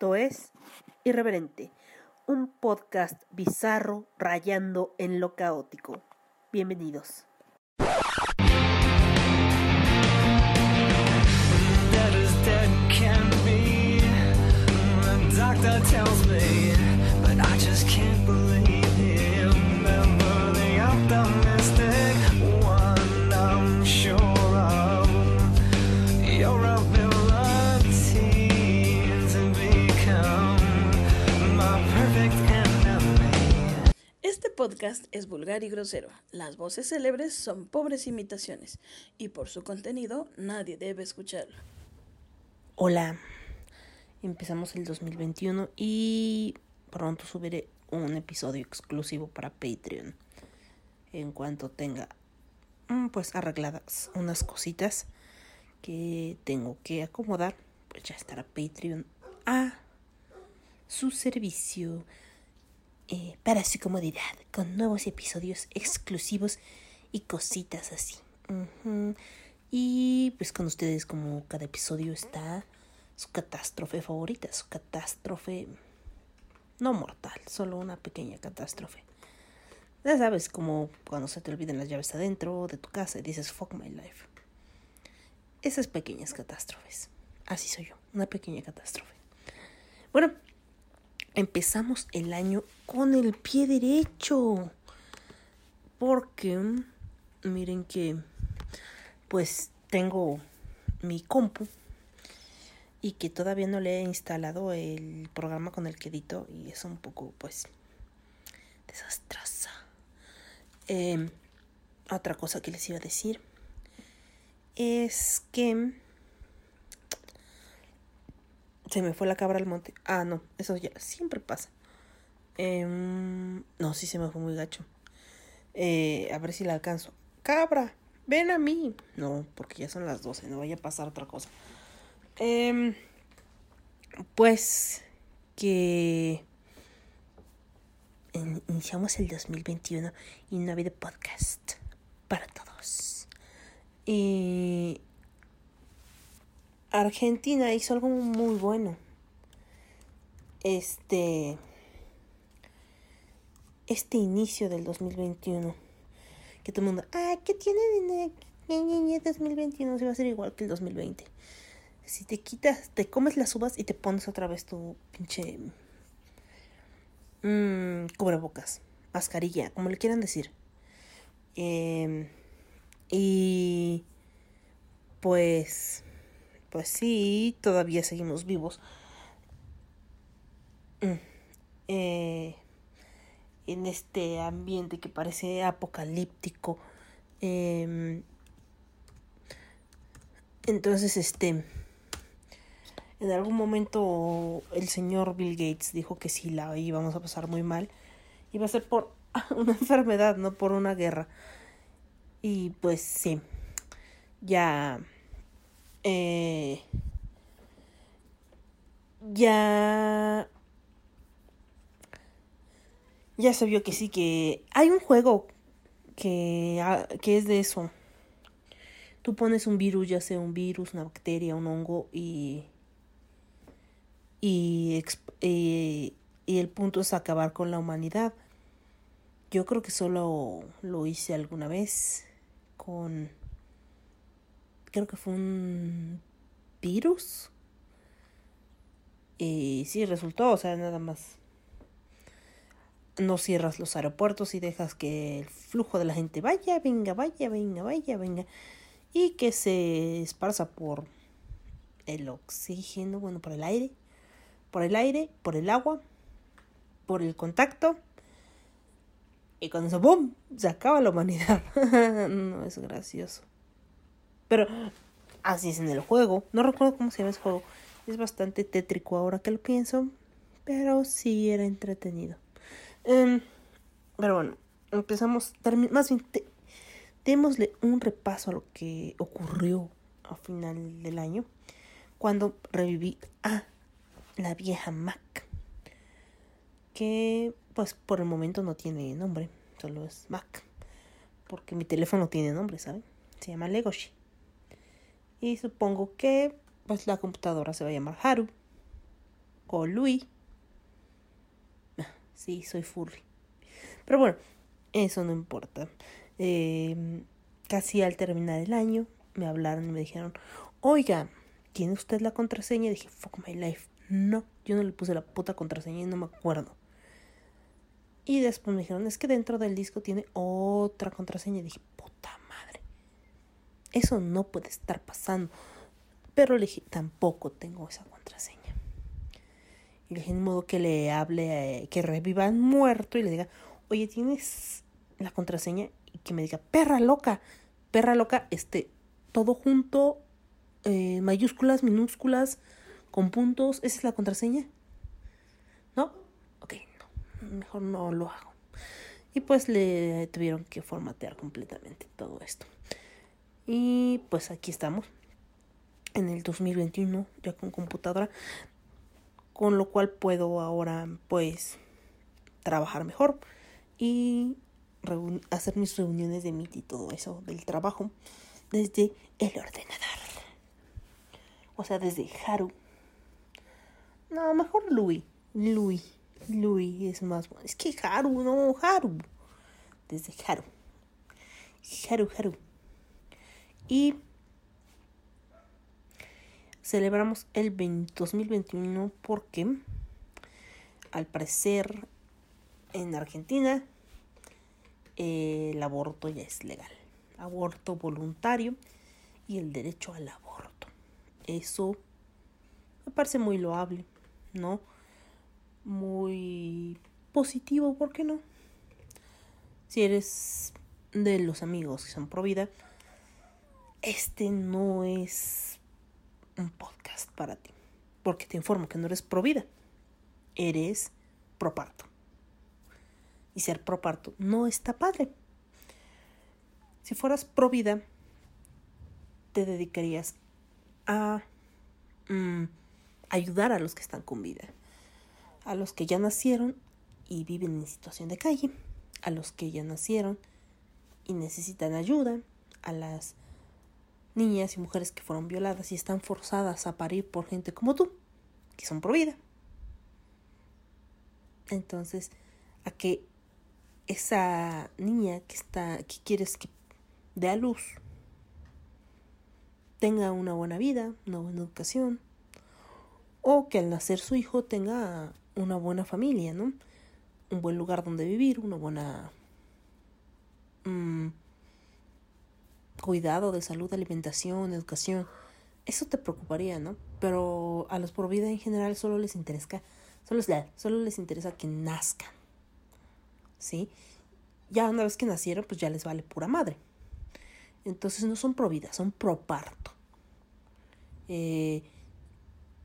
Es Irreverente, un podcast bizarro rayando en lo caótico. Bienvenidos. Podcast es vulgar y grosero. Las voces célebres son pobres imitaciones y por su contenido nadie debe escucharlo. Hola, empezamos el 2021 y pronto subiré un episodio exclusivo para Patreon. En cuanto tenga mm, pues arregladas unas cositas que tengo que acomodar, pues ya estará Patreon a su servicio eh, para su comodidad, con nuevos episodios exclusivos y cositas así. Y pues con ustedes como cada episodio está su catástrofe favorita, su catástrofe no mortal, solo una pequeña catástrofe. Ya sabes, como cuando se te olvidan las llaves adentro de tu casa y dices fuck my life. Esas pequeñas catástrofes. Así soy yo, una pequeña catástrofe. Bueno, empezamos el año con el pie derecho. Porque miren que pues tengo mi compu y que todavía no le he instalado el programa con el que edito y es un poco pues desastrosa. Em, otra cosa que les iba a decir es que se me fue la cabra al monte. Ah, no, eso ya siempre pasa. Em, no, sí se me fue muy gacho. Eh, a ver si la alcanzo. Cabra, ven a mí. No, porque ya son las 12, no vaya a pasar otra cosa. Em, pues que in- iniciamos el 2021 y no ha habido podcast para todos. Y Argentina hizo algo muy bueno. Este este inicio del 2021 que todo el mundo, ah, ¿qué tiene de ne- ñe, ñe, ñe, 2021? Se va a ser igual que el 2020. Si te quitas, te comes las uvas y te pones otra vez tu pinche mm, cubrebocas, mascarilla, como le quieran decir. Em, y pues, pues sí, todavía seguimos vivos. Mm, eh, en este ambiente que parece apocalíptico. Em, entonces, este, en algún momento el señor Bill Gates dijo que si la íbamos a pasar muy mal, iba a ser por una enfermedad, no por una guerra. Y pues sí, ya, eh, ya ya se vio que sí, que hay un juego que, ah, que es de eso. Tú pones un virus, ya sea un virus, una bacteria, un hongo, y. Y, y, y el punto es acabar con la humanidad. Yo creo que solo lo hice alguna vez con. Creo que fue un virus. Y sí, resultó, o sea, nada más no cierras los aeropuertos y dejas que el flujo de la gente vaya, venga, vaya, venga, vaya, venga, y que se esparza por el oxígeno, bueno, por el aire, por el aire, por el agua, por el contacto, y con eso, ¡boom!, se acaba la humanidad. no es gracioso. Pero así es en el juego. No recuerdo cómo se llama ese juego. Es bastante tétrico ahora que lo pienso. Pero sí era entretenido. Em, pero bueno, empezamos. Más bien, démosle un repaso a lo que ocurrió a final del año. Cuando reviví a la vieja Mac. Que pues por el momento no tiene nombre. Solo es Mac. Porque mi teléfono tiene nombre, ¿saben? Se llama Legoshi. Y supongo que pues la computadora se va a llamar Haru. o Louis. Sí, soy furry. Pero bueno, eso no importa. Eh, casi al terminar el año me hablaron y me dijeron, oiga, ¿tiene usted la contraseña? Dije, fuck my life. No, yo no le puse la puta contraseña y no me acuerdo. Y después me dijeron, es que dentro del disco tiene otra contraseña. Dije. Eso no puede estar pasando. Pero le dije, tampoco tengo esa contraseña. Y le dije, de modo que le hable, eh, que reviva al muerto y le diga, oye, ¿tienes la contraseña? Y que me diga, perra loca, perra loca, este, todo junto, eh, mayúsculas, minúsculas, con puntos, ¿esa es la contraseña? ¿No? Ok, no, mejor no lo hago. Y pues le tuvieron que formatear completamente todo esto. Y pues aquí estamos, en el 2021, ya con computadora, con lo cual puedo ahora pues trabajar mejor y hacer mis reuniones de Meet y todo eso del trabajo desde el ordenador. O sea, desde Haru. No, mejor Louis. Louis. Louis es más bueno. Es que Haru, no, Haru. Desde Haru. Haru, Haru. Y celebramos el 20 2021 porque al parecer en Argentina el aborto ya es legal. Aborto voluntario y el derecho al aborto. Eso me parece muy loable, ¿no? Muy positivo, ¿por qué no? Si eres de los amigos que son pro vida, este no es un podcast para ti. Porque te informo que no eres pro vida, eres pro parto. Y ser pro parto no está padre. Si fueras pro vida, te dedicarías a mm, ayudar a los que están con vida, a los que ya nacieron y viven en situación de calle, a los que ya nacieron y necesitan ayuda, a las niñas y mujeres que fueron violadas y están forzadas a parir por gente como tú, que son pro vida. Entonces, a que esa niña que está que quieres que dé a luz tenga una buena vida, una buena educación, o que al nacer su hijo tenga una buena familia, ¿no? Un buen lugar donde vivir, una buena mm, cuidado de salud, alimentación, educación. Eso te preocuparía, ¿no? Pero a los por vida en general solo les interesa, solo, solo les interesa que nazcan. ¿Sí? Ya una vez que nacieron, pues ya les vale pura madre. Entonces no son pro vida, son pro parto. Eh,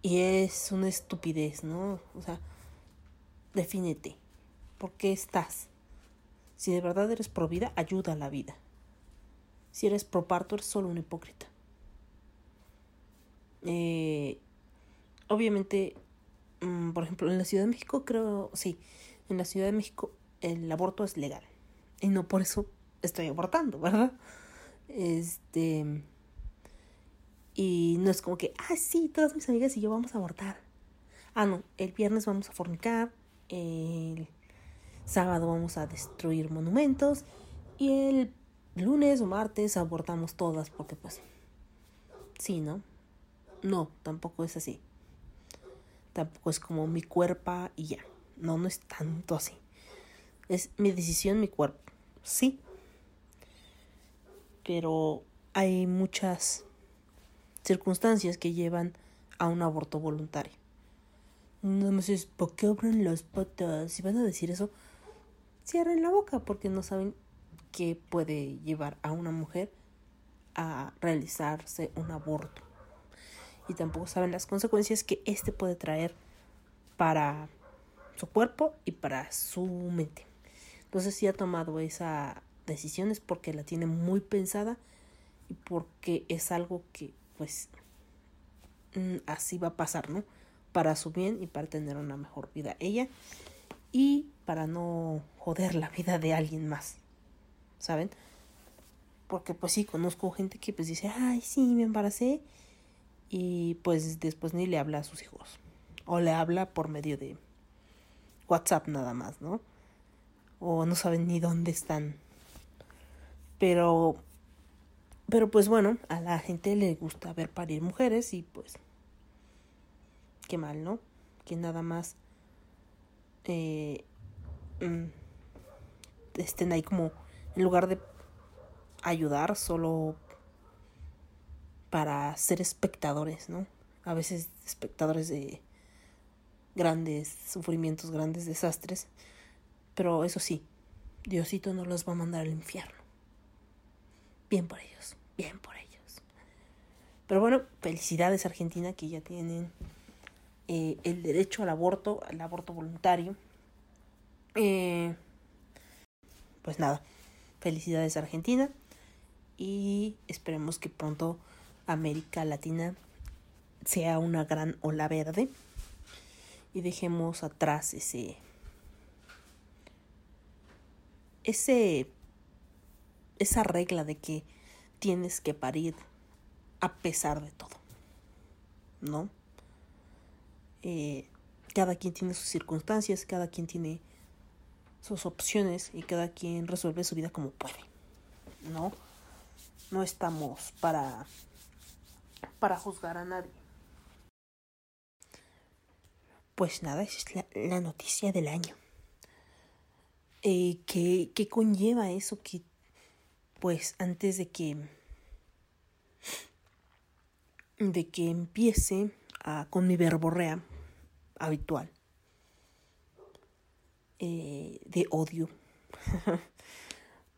y es una estupidez, ¿no? O sea, defínete. ¿Por qué estás? Si de verdad eres pro vida, ayuda a la vida. Si eres pro parto, eres solo un hipócrita. Eh, obviamente, mm, por ejemplo, en la Ciudad de México creo, sí, en la Ciudad de México el aborto es legal. Y no por eso estoy abortando, ¿verdad? Este... Y no es como que, ah, sí, todas mis amigas y yo vamos a abortar. Ah, no, el viernes vamos a fornicar, el sábado vamos a destruir monumentos y el lunes o martes abortamos todas porque pues, sí, ¿no? No, tampoco es así. Tampoco es como mi cuerpo y ya. No, no es tanto así. Es mi decisión, mi cuerpo. Sí. Pero hay muchas circunstancias que llevan a un aborto voluntario. No me dices, ¿por qué abren las patas? Si van a decir eso, cierren la boca porque no saben qué puede llevar a una mujer a realizarse un aborto. Y tampoco saben las consecuencias que este puede traer para su cuerpo y para su mente. Entonces si ha tomado esa decisión es porque la tiene muy pensada y porque es algo que pues mm, así va a pasar, ¿no? Para su bien y para tener una mejor vida ella y para no joder la vida de alguien más, ¿saben? Porque pues sí, conozco gente que pues dice, ay, sí, me embaracé y pues después ni le habla a sus hijos. O le habla por medio de WhatsApp nada más, ¿no? O no saben ni dónde están. Pero, pero pues bueno, a la gente le gusta ver parir mujeres y pues, qué mal, ¿no? Que nada más eh, mm, estén ahí como, en lugar de ayudar, solo para ser espectadores, ¿no? A veces espectadores de grandes sufrimientos, grandes desastres. Pero eso sí, Diosito no los va a mandar al infierno. Bien por ellos, bien por ellos. Pero bueno, felicidades Argentina que ya tienen eh, el derecho al aborto, al aborto voluntario. Eh, pues nada, felicidades Argentina y esperemos que pronto América Latina sea una gran ola verde y dejemos atrás ese ese esa regla de que tienes que parir a pesar de todo no Eh, cada quien tiene sus circunstancias cada quien tiene sus opciones y cada quien resuelve su vida como puede no no estamos para para juzgar a nadie pues nada, esa es la, noticia del año. Eh, ¿qué, ¿Qué conlleva eso? Que, pues, antes de que. de que empiece a, con mi verborrea habitual eh, de odio.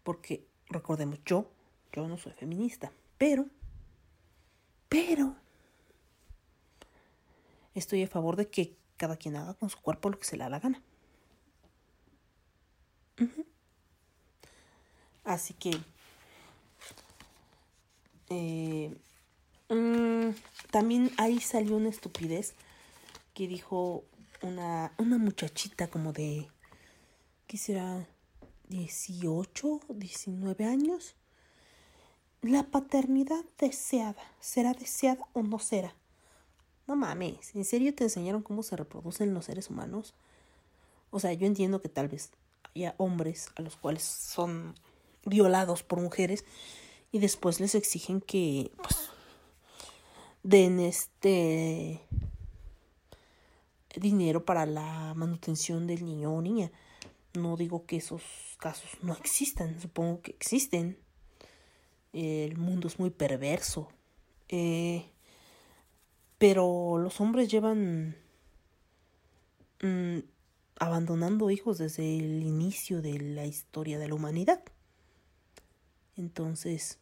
Porque, recordemos, yo, yo no soy feminista, pero, pero, estoy a favor de que cada quien haga con su cuerpo lo que se le da la gana. Así que eh, mm, también ahí salió una estupidez que dijo una, una muchachita como de, ¿qué será? 18, 19 años. La paternidad deseada, ¿será deseada o no será? No mames, ¿en serio te enseñaron cómo se reproducen los seres humanos? O sea, yo entiendo que tal vez haya hombres a los cuales son violados por mujeres y después les exigen que pues den este dinero para la manutención del niño o niña. No digo que esos casos no existan, supongo que existen. El mundo es muy perverso. Eh, pero los hombres llevan mm, abandonando hijos desde el inicio de la historia de la humanidad. Entonces,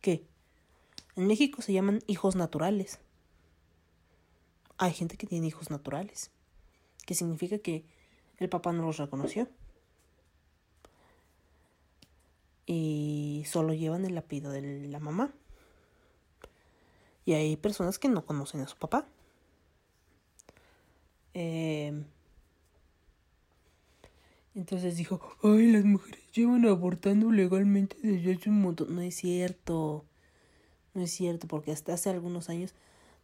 ¿qué? En México se llaman hijos naturales. Hay gente que tiene hijos naturales, que significa que el papá no los reconoció. Y solo llevan el apellido de la mamá. Y hay personas que no conocen a su papá. Eh, entonces dijo, ay, las mujeres llevan abortando legalmente desde hace un montón. No es cierto. No es cierto, porque hasta hace algunos años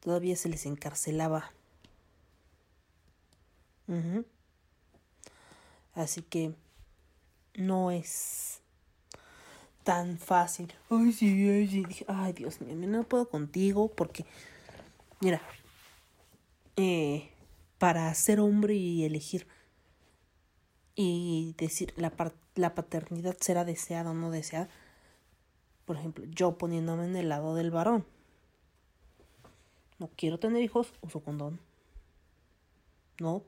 todavía se les encarcelaba. Ujú. Así que no es tan fácil. Ay, sí, ay, sí. Ay, Dios mío, no puedo contigo porque, mira, eh, para ser hombre y elegir y decir la, la paternidad será deseada o no deseada, por ejemplo, yo poniéndome en el lado del varón. No quiero tener hijos, uso condón. No,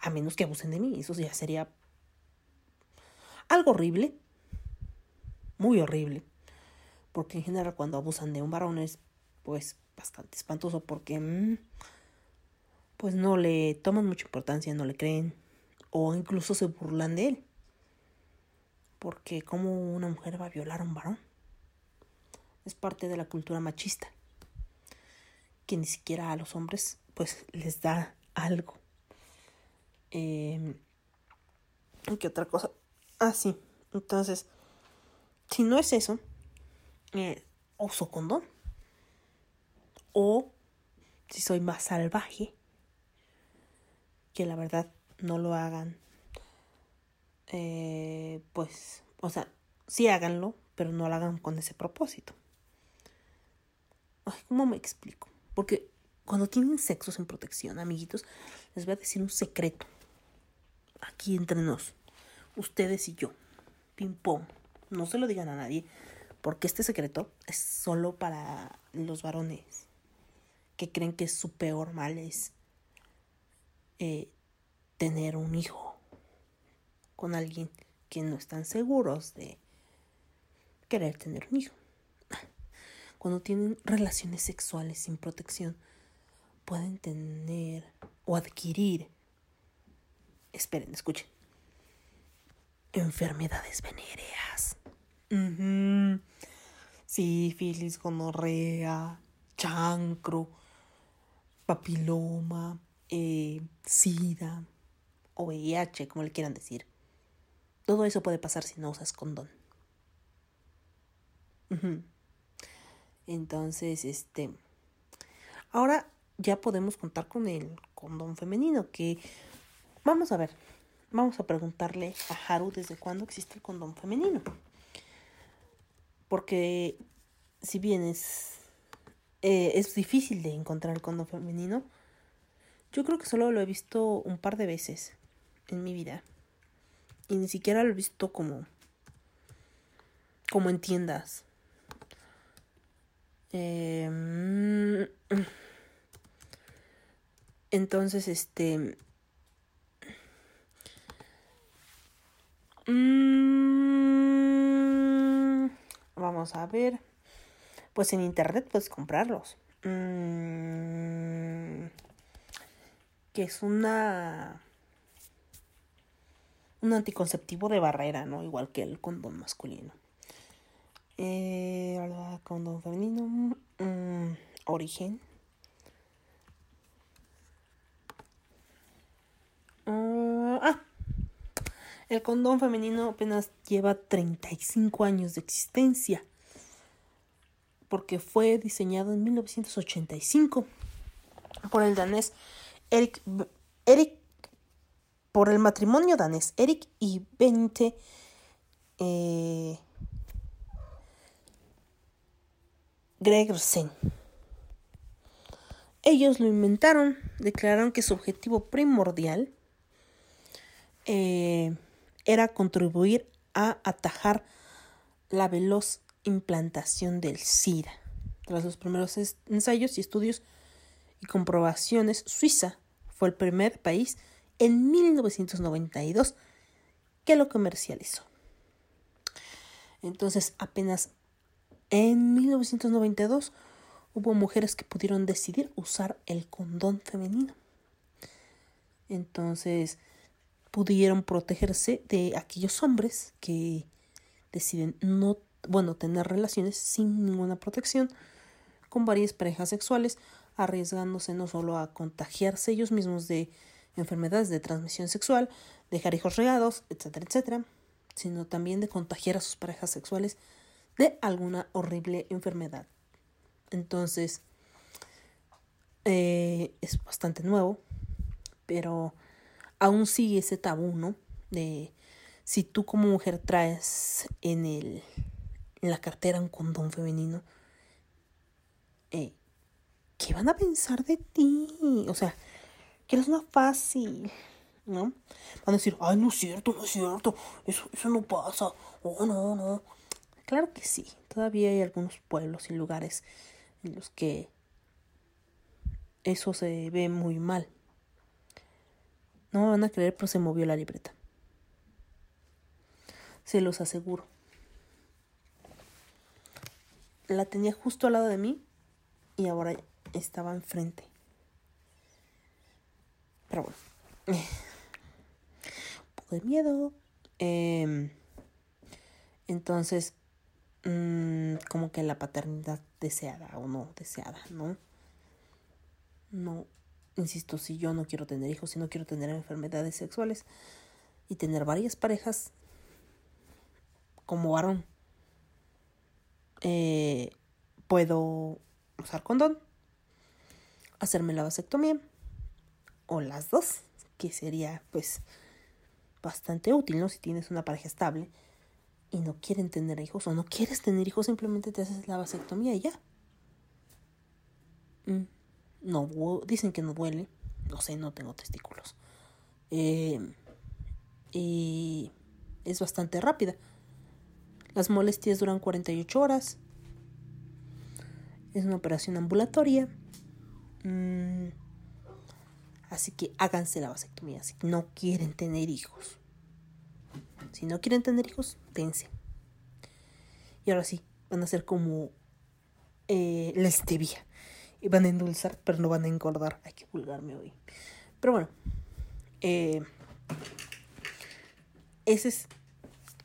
a menos que abusen de mí, eso ya sería algo horrible, muy horrible, porque en general cuando abusan de un varón es pues bastante espantoso porque mm, pues no le toman mucha importancia, no le creen o incluso se burlan de él. Porque como una mujer va a violar a un varón? Es parte de la cultura machista. Que ni siquiera a los hombres pues les da algo. Eh, ¿Qué otra cosa? Ah, sí. Entonces, si no es eso, eh, uso condón. O si soy más salvaje, que la verdad no lo hagan. Eh, pues, o sea, sí háganlo, pero no lo hagan con ese propósito. Ay, ¿Cómo me explico? Porque cuando tienen sexo sin protección, amiguitos, les voy a decir un secreto. Aquí entre nos, ustedes y yo. Ping pong. No se lo digan a nadie, porque este secreto es solo para los varones que creen que su peor mal es eh, tener un hijo con alguien que no están seguros de querer tener un hijo. Cuando tienen relaciones sexuales sin protección, pueden tener o adquirir, esperen, escuchen, enfermedades venéreas. Ujú. Sífilis, gonorrea, chancro, papiloma, eh, sida o VIH, como le quieran decir. Todo eso puede pasar si no usas condón. Ujú. Entonces, este. Ahora ya podemos contar con el condón femenino. Que. Vamos a ver. Vamos a preguntarle a Haru desde cuándo existe el condón femenino. Porque si bien es. eh, es difícil de encontrar el condón femenino. Yo creo que solo lo he visto un par de veces en mi vida. Y ni siquiera lo he visto como. como en tiendas. Mm, entonces, este. Mm, vamos a ver. Pues en internet puedes comprarlos. Mm, que es una. Un anticonceptivo de barrera, ¿no? Igual que el condón masculino. Eh, condón femenino. mm, origen. El condón femenino apenas lleva 35 años de existencia. Porque fue diseñado en 1985 por el danés Erik, Erik por el matrimonio danés Erik y Bente eh, Gregersen. Ellos lo inventaron, declararon que su objetivo primordial eh, era contribuir a atajar la veloz implantación del SIDA. Tras los primeros ensayos y estudios y comprobaciones, Suiza fue el primer país en 1992 que lo comercializó. Entonces, apenas en 1992 hubo mujeres que pudieron decidir usar el condón femenino. Entonces, pudieron protegerse de aquellos hombres que deciden no, bueno, tener relaciones sin ninguna protección con varias parejas sexuales, arriesgándose no solo a contagiarse ellos mismos de enfermedades de transmisión sexual, dejar hijos regados, etcétera, etcétera, sino también de contagiar a sus parejas sexuales de alguna horrible enfermedad. Entonces, eh, es bastante nuevo, pero aún sigue ese tabú, ¿no? De si tú como mujer traes en el en la cartera un condón femenino, eh, ¿qué van a pensar de ti? O sea, que eres una fácil, ¿no? Van a decir, ay, no es cierto, no es cierto, eso, eso no pasa, oh, no, no. Claro que sí, todavía hay algunos pueblos y lugares en los que eso se ve muy mal. No me van a creer, pero se movió la libreta. Se los aseguro. La tenía justo al lado de mí y ahora estaba enfrente. Pero bueno. Un poco de miedo. Em, entonces, mm, como que la paternidad deseada o no deseada, ¿no? No, insisto, si yo no quiero tener hijos, si no quiero tener enfermedades sexuales y tener varias parejas como varón, eh, puedo usar condón. hacerme la vasectomía o las dos, que sería pues bastante útil, ¿no? Si tienes una pareja estable y no quieren tener hijos o no quieres tener hijos, simplemente te haces la vasectomía y ya. Mm, No, dicen que no duele, no sé, no tengo testículos. Eh, y es bastante rápida. Las molestias duran 48 horas. Es una operación ambulatoria. Mm, así que háganse la vasectomía si no quieren tener hijos. Si no quieren tener hijos, dense. Y ahora sí, van a ser como eh, la. Y van a endulzar, pero no van a engordar. Hay que vulgarme hoy. Pero bueno. eh, ese es.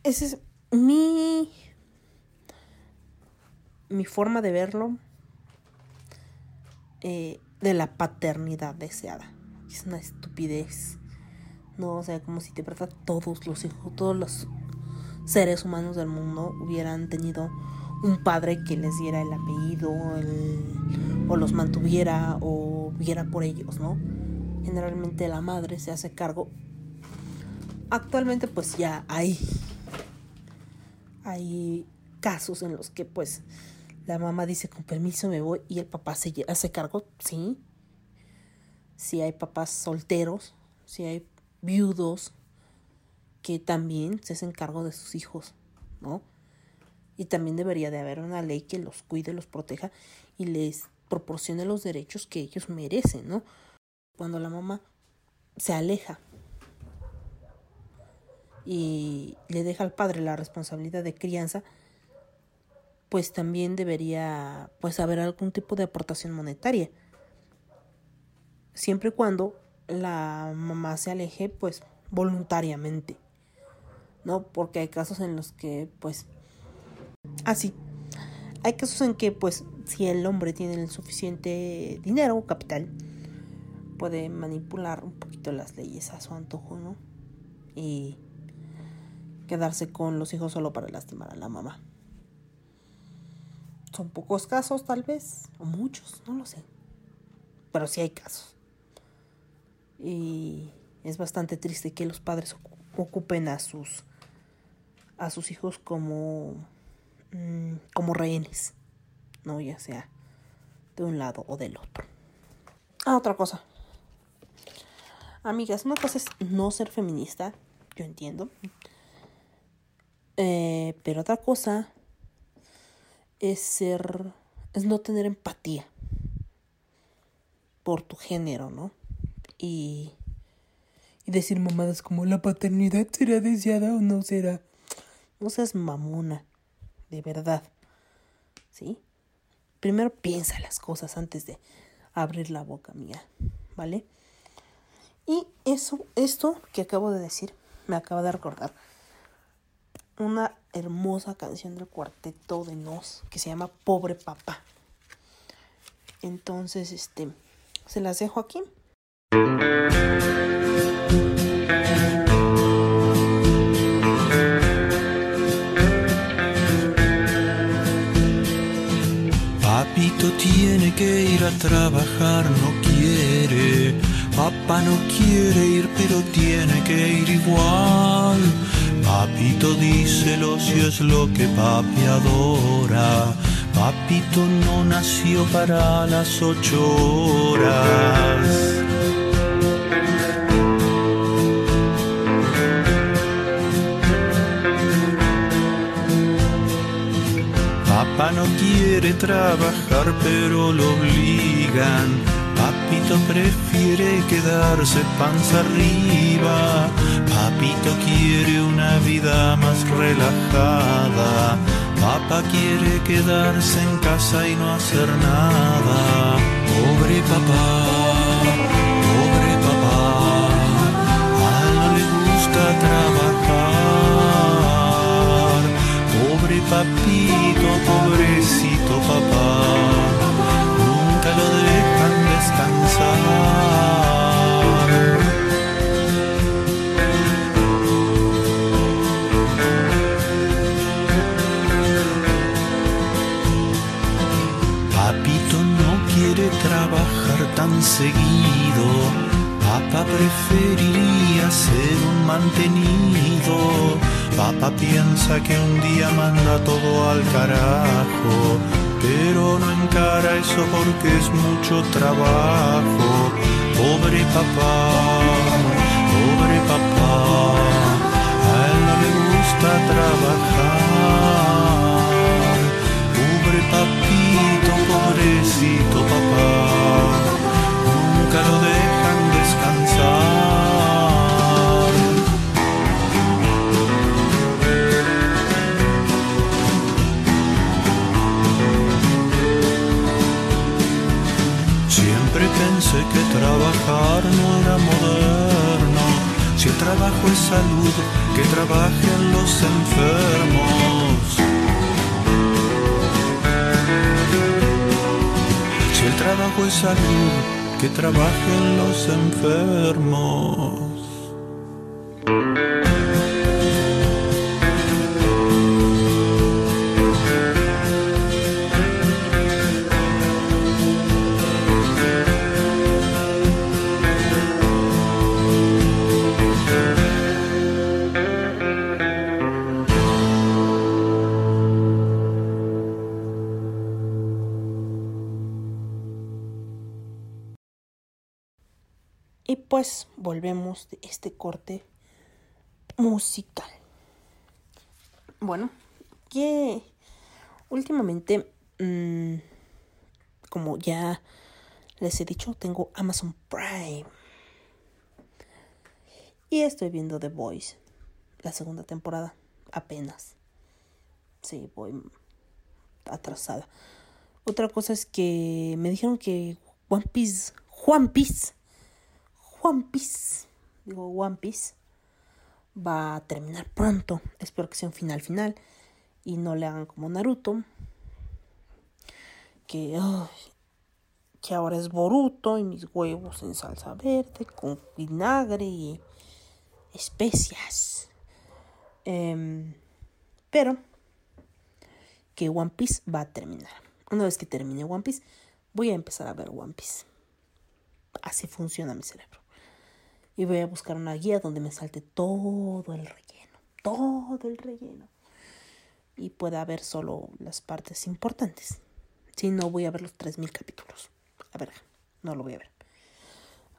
Ese es mi. Mi forma de verlo. eh, de la paternidad deseada. Es una estupidez. No, o sea, como si de verdad todos los hijos, todos los seres humanos del mundo hubieran tenido un padre que les diera el apellido, el- o los mantuviera, o viera por ellos, ¿no? Generalmente la madre se hace cargo. Actualmente, pues ya hay. Hay casos en los que, pues, la mamá dice con permiso me voy y el papá se hace cargo, sí. Si hay papás solteros, si hay viudos que también se hacen cargo de sus hijos, ¿no? Y también debería de haber una ley que los cuide, los proteja y les proporcione los derechos que ellos merecen, ¿no? Cuando la mamá se aleja y le deja al padre la responsabilidad de crianza, pues también debería pues haber algún tipo de aportación monetaria. Siempre y cuando la mamá se aleje pues voluntariamente. ¿No? Porque hay casos en los que pues así hay casos en que pues si el hombre tiene el suficiente dinero o capital puede manipular un poquito las leyes a su antojo, ¿no? Y quedarse con los hijos solo para lastimar a la mamá. Son pocos casos, tal vez, o muchos, no lo sé. Pero sí hay casos. Y es bastante triste que los padres ocu- ocupen a sus a sus hijos como mm, como rehenes, no ya sea de un lado o del otro. Ah, otra cosa. Amigas, una cosa es no ser feminista, yo entiendo. Eh, pero otra cosa es ser, es no tener empatía por tu género, ¿no? Y, y decir mamadas como la paternidad será deseada o no será. No seas mamona, de verdad. ¿Sí? Primero piensa las cosas antes de abrir la boca mía, ¿vale? Y eso, esto que acabo de decir, me acaba de recordar una hermosa canción del cuarteto de Nos que se llama Pobre Papá. Entonces, este, se las dejo aquí. Papito tiene que ir a trabajar, no quiere. Papá no quiere ir, pero tiene que ir igual. Papito díselo si es lo que papi adora. Papito no nació para las ocho horas. Papá no quiere trabajar, pero lo obligan. Papito prefiere quedarse panza arriba. Papito quiere una vida más relajada. Papá quiere quedarse en casa y no hacer nada. Pobre papá, pobre papá. A no le gusta trabajar. Pobre papito, pobrecito papá, nunca lo dejan descansar. Papito no quiere trabajar tan seguido. Papá preferiría ser un mantenido. Papá piensa que un día manda todo al carajo, pero no encara eso porque es mucho trabajo. Pobre papá, pobre papá, a él no le gusta trabajar. Pensé que trabajar no era moderno. Si el trabajo es salud, que trabajen los enfermos. Si el trabajo es salud, que trabajen los enfermos. Volvemos de este corte musical. Bueno, que últimamente, mm, como ya les he dicho, tengo Amazon Prime. Y estoy viendo The Voice, la segunda temporada, apenas. Sí, voy atrasada. Otra cosa es que me dijeron que One Piece, One Piece, One Piece, digo One Piece, va a terminar pronto. Espero que sea un final final y no le hagan como Naruto, que, que ahora es Boruto y mis huevos en salsa verde con vinagre y especias. Em, pero que One Piece va a terminar. Una vez que termine One Piece, voy a empezar a ver One Piece. Así funciona mi cerebro. Y voy a buscar una guía donde me salte todo el relleno. Todo el relleno. Y pueda ver solo las partes importantes. Si no, voy a ver los 3.000 capítulos. A ver, no lo voy a ver.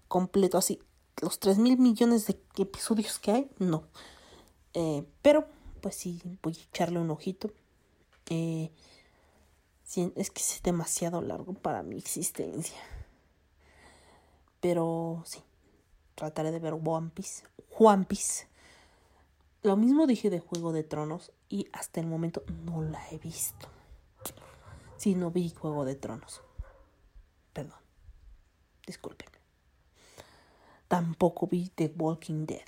Completo así. Los 3.000 millones de episodios que hay, no. Eh, pero, pues sí, voy a echarle un ojito. Eh, es que es demasiado largo para mi existencia. Pero sí, trataré de ver One Piece. Lo mismo dije de Juego de Tronos y hasta el momento no la he visto. Sí, no vi Juego de Tronos. Perdón. Discúlpenme. Tampoco vi The Walking Dead.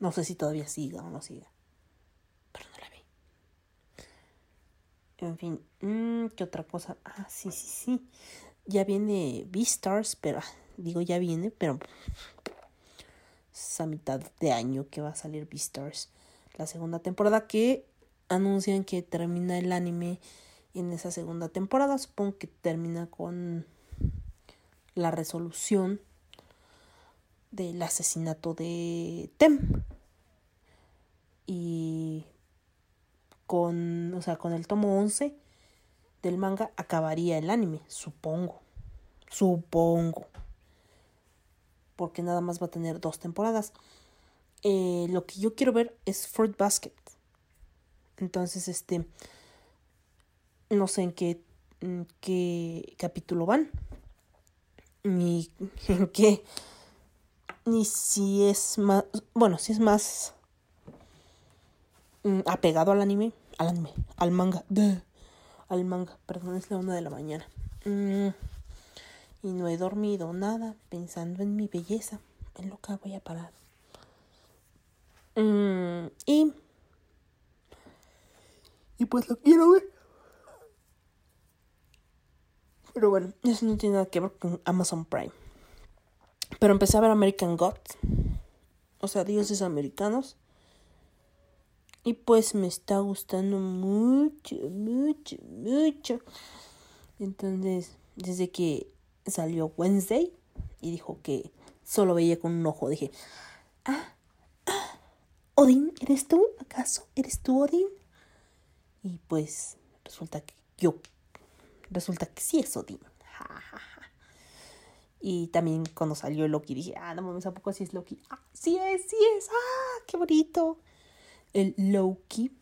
No sé si todavía siga o no siga. Pero no la vi. En fin, mm, ¿qué otra cosa? Ah, sí, sí, sí. Ya viene Beastars, pero ah, digo ya viene, pero es a mitad de año que va a salir Beastars. La segunda temporada que anuncian que termina el anime en esa segunda temporada. Supongo que termina con la resolución del asesinato de Tem. Y con, o sea, con el tomo 11 del manga acabaría el anime, supongo. Supongo. Porque nada más va a tener dos temporadas. Eh, lo que yo quiero ver es Fruit Basket. Entonces, este. No sé en qué, en qué capítulo van. Ni en qué. Ni si es más. Bueno, si es más. mm, apegado al anime. Al anime. Al manga. Al manga. Perdón, es la una de la mañana. Mm, y no he dormido nada pensando en mi belleza. En lo que voy a parar. Mm, y. Y pues lo quiero ver. Pero bueno, eso no tiene nada que ver con Amazon Prime. Pero empecé a ver American Gods. O sea, dioses americanos. Y pues me está gustando mucho, mucho, mucho. Entonces, desde que salió Wednesday y dijo que solo veía con un ojo. Dije, ah, ah, Odín, ¿eres tú? ¿Acaso eres tú, Odín? Y pues resulta que yo, resulta que sí es Odín. Y también cuando salió Loki dije, ah, no mames, ¿a poco así es Loki? Ah, sí es, sí es, ah, qué bonito. El Loki,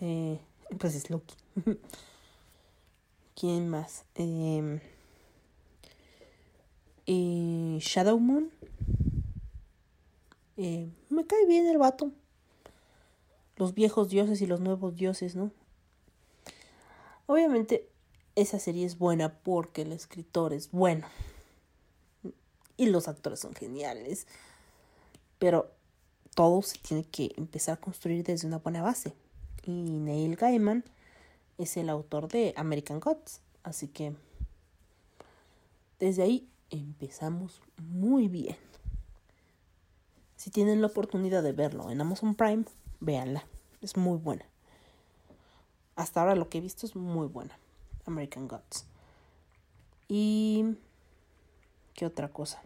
eh, pues es Loki. ¿Quién más? Eh, eh, Shadow Moon. Eh, me cae bien el vato. Los viejos dioses y los nuevos dioses, ¿no? Obviamente esa serie es buena porque el escritor es bueno. Y los actores son geniales. Pero todo se tiene que empezar a construir desde una buena base. Y Neil Gaiman es el autor de American Gods. Así que desde ahí empezamos muy bien. Si tienen la oportunidad de verlo en Amazon Prime, véanla. Es muy buena. Hasta ahora lo que he visto es muy buena. American Gods. Y... ¿Qué otra cosa?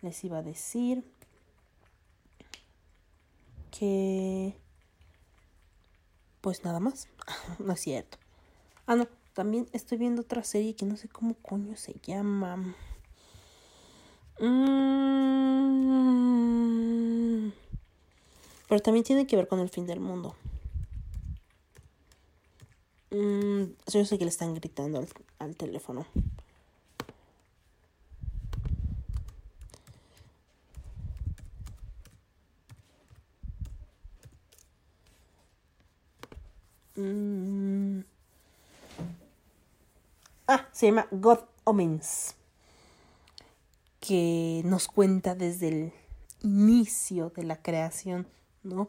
Les iba a decir que... Pues nada más. no es cierto. Ah, no. También estoy viendo otra serie que no sé cómo coño se llama. Mm. Pero también tiene que ver con el fin del mundo. Mm, yo sé que le están gritando al, teléfono. Mm. Ah, se llama God Omens. Que nos cuenta desde el inicio de la creación, ¿no?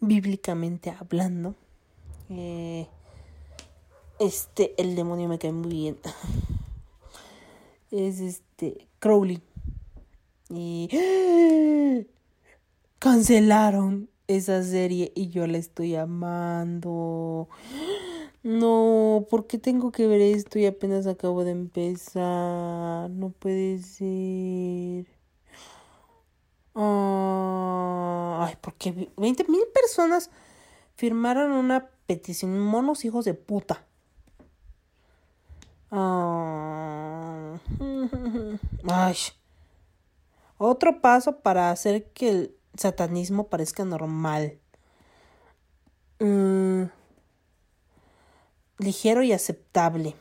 Bíblicamente hablando. Eh, este, el demonio me cae muy bien. Es este, Crowley. Y cancelaron esa serie y yo la estoy amando. No, ¿por qué tengo que ver esto y apenas acabo de empezar? No puede ser. Ay, porque 20 mil personas firmaron una petición. Monos hijos de puta. Ay. Otro paso para hacer que el satanismo parezca normal. Mm, ligero y aceptable.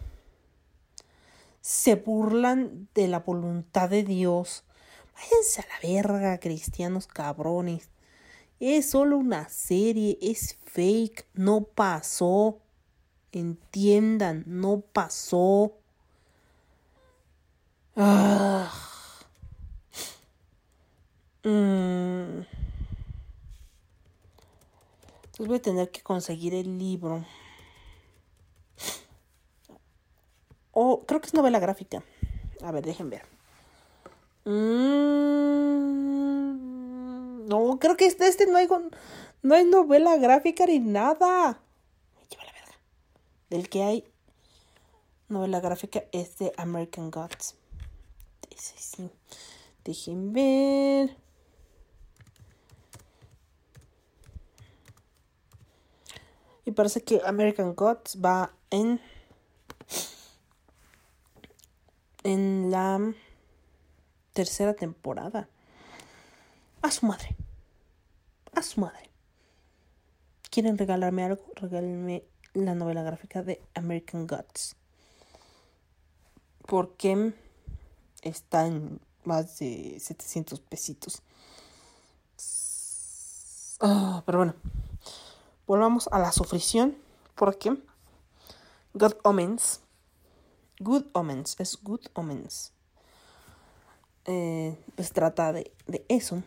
Se burlan de la voluntad de Dios. Váyanse a la verga, cristianos cabrones. Es solo una serie, es fake, no pasó. Entiendan, no pasó. Ah. Voy a tener que conseguir el libro. Oh, creo que es novela gráfica. A ver, dejen ver. Mm, no, creo que este, este no hay no hay novela gráfica ni nada. Lleva la verga. Del que hay novela gráfica es de American Gods. Sí, sí. Dejen ver. Y parece que American Gods va en. En la tercera temporada. A su madre. A su madre. ¿Quieren regalarme algo? Regálenme la novela gráfica de American Gods. Porque está en más de 700 pesitos. Ah, pero bueno volvamos a la sufrición porque Good Omens, Good Omens, es Good Omens, eh, pues trata de, de eso,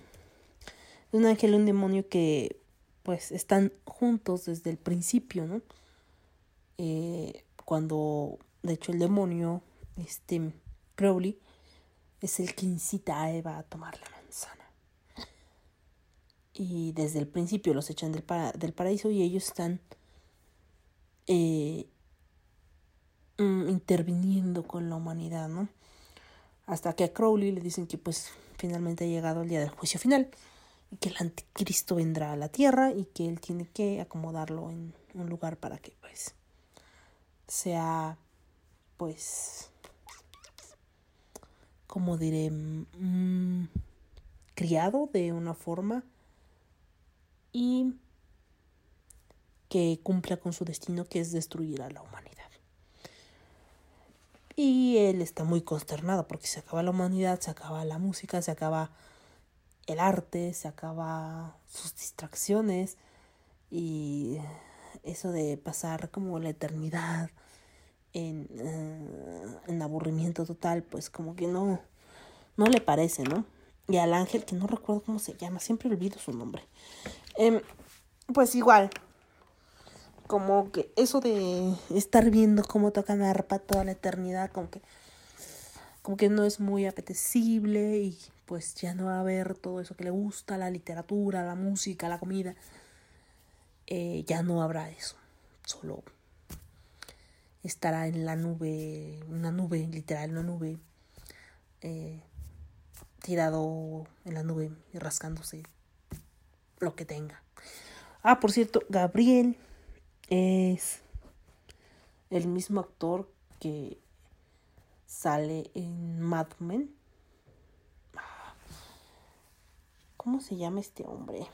de un ángel y un demonio que pues están juntos desde el principio, ¿no? Eh, cuando de hecho el demonio, este Crowley, es el que incita a Eva a tomar la manzana. Y desde el principio los echan del, paraíso y ellos están eh, interviniendo con la humanidad, ¿no? Hasta que a Crowley le dicen que pues finalmente ha llegado el día del juicio final y que el anticristo vendrá a la tierra y que él tiene que acomodarlo en un lugar para que pues sea pues como diré mm, criado de una forma y que cumpla con su destino que es destruir a la humanidad. Y él está muy consternado porque se acaba la humanidad, se acaba la música, se acaba el arte, se acaba sus distracciones y eso de pasar como la eternidad en, eh, en aburrimiento total, pues como que no, no le parece, ¿no? Y al ángel, que no recuerdo cómo se llama, siempre olvido su nombre. Em, pues igual, como que eso de estar viendo cómo tocan arpa toda la eternidad, como que, como que no es muy apetecible y pues ya no va a haber todo eso que le gusta, la literatura, la música, la comida. Eh, ya no habrá eso. Solo estará en la nube, una nube, literal, una nube, eh, tirado en la nube y rascándose lo que tenga. Ah, por cierto, Gabriel es el mismo actor que sale en Mad Men. ¿Cómo se llama este hombre?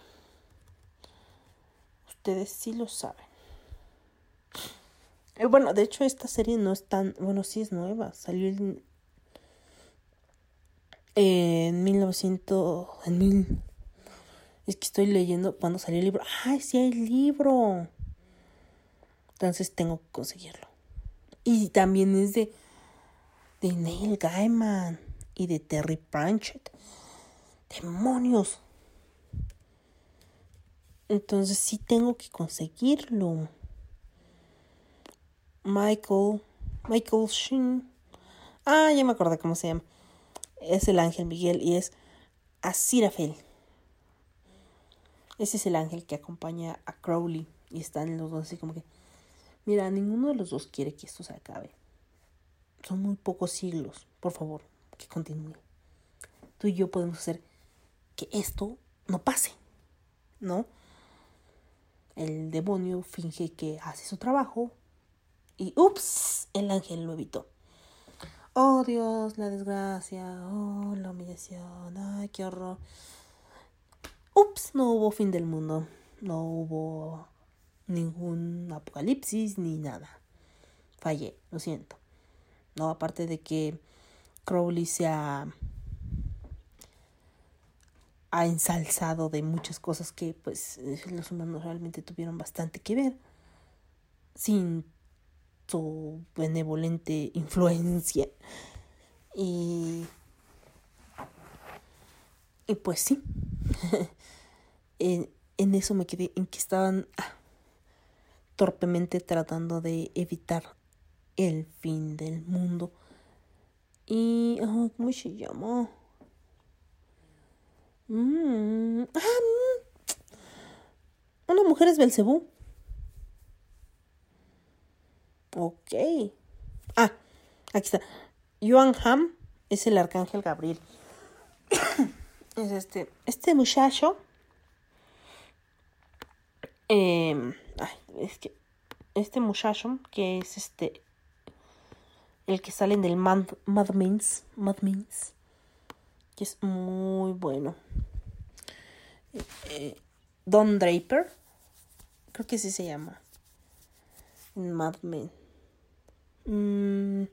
Ustedes sí lo saben. Eh, bueno, de hecho esta serie no es tan... Bueno, sí es nueva. Salió en... En 1900... En mil... Es que estoy leyendo cuando salió el libro. ¡Ay, sí hay libro! Entonces tengo que conseguirlo. Y también es de... De Neil Gaiman. Y de Terry Pratchett. ¡Demonios! Entonces sí tengo que conseguirlo. Michael. Michael Sheen. Ah, ya me acordé cómo se llama. Es el ángel Miguel y es Asirafel. Ese es el ángel que acompaña a Crowley. Y están los dos así como que. Mira, ninguno de los dos quiere que esto se acabe. Son muy pocos siglos. Por favor, que continúe. Tú y yo podemos hacer que esto no pase, ¿no? El demonio finge que hace su trabajo y ups, el ángel lo evitó. Oh Dios, la desgracia, oh la humillación, ay, qué horror. Ups, no hubo fin del mundo, no hubo ningún apocalipsis ni nada. Fallé, lo siento. No, aparte de que Crowley se ha ha ensalzado de muchas cosas que pues los humanos realmente tuvieron bastante que ver sin su benevolente influencia y y pues sí en, en, eso me quedé en que estaban ah, torpemente tratando de evitar el fin del mundo y cómo se llama Mm. Ah, mm. Una mujer es Belcebú. Ok. Ah, aquí está. Yuan Ham es el arcángel Gabriel. es este. Este muchacho. Eh, ay, es que. Este muchacho que es este. El que sale del Mad, Mad Means. Mad Means que es muy bueno. Eh, Don Draper, creo que así se llama. Mad Men. Mm,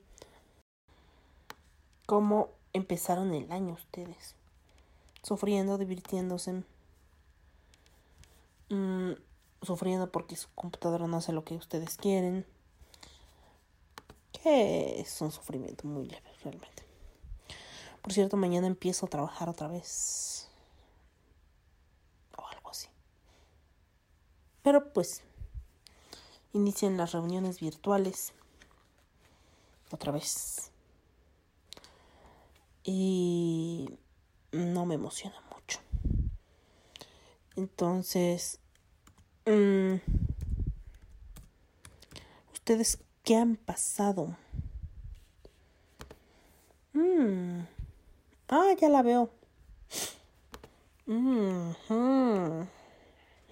¿Cómo empezaron el año ustedes? Sufriendo, divirtiéndose. Mm, sufriendo porque su computadora no hace lo que ustedes quieren. Que es un sufrimiento muy leve, realmente. Por cierto, mañana empiezo a trabajar otra vez. O algo así. Pero pues, inician las reuniones virtuales. Otra vez. Y no me emociona mucho. Entonces, Mm. ¿Ustedes qué han pasado? Mm. Ah, ya la veo. Mm -hmm.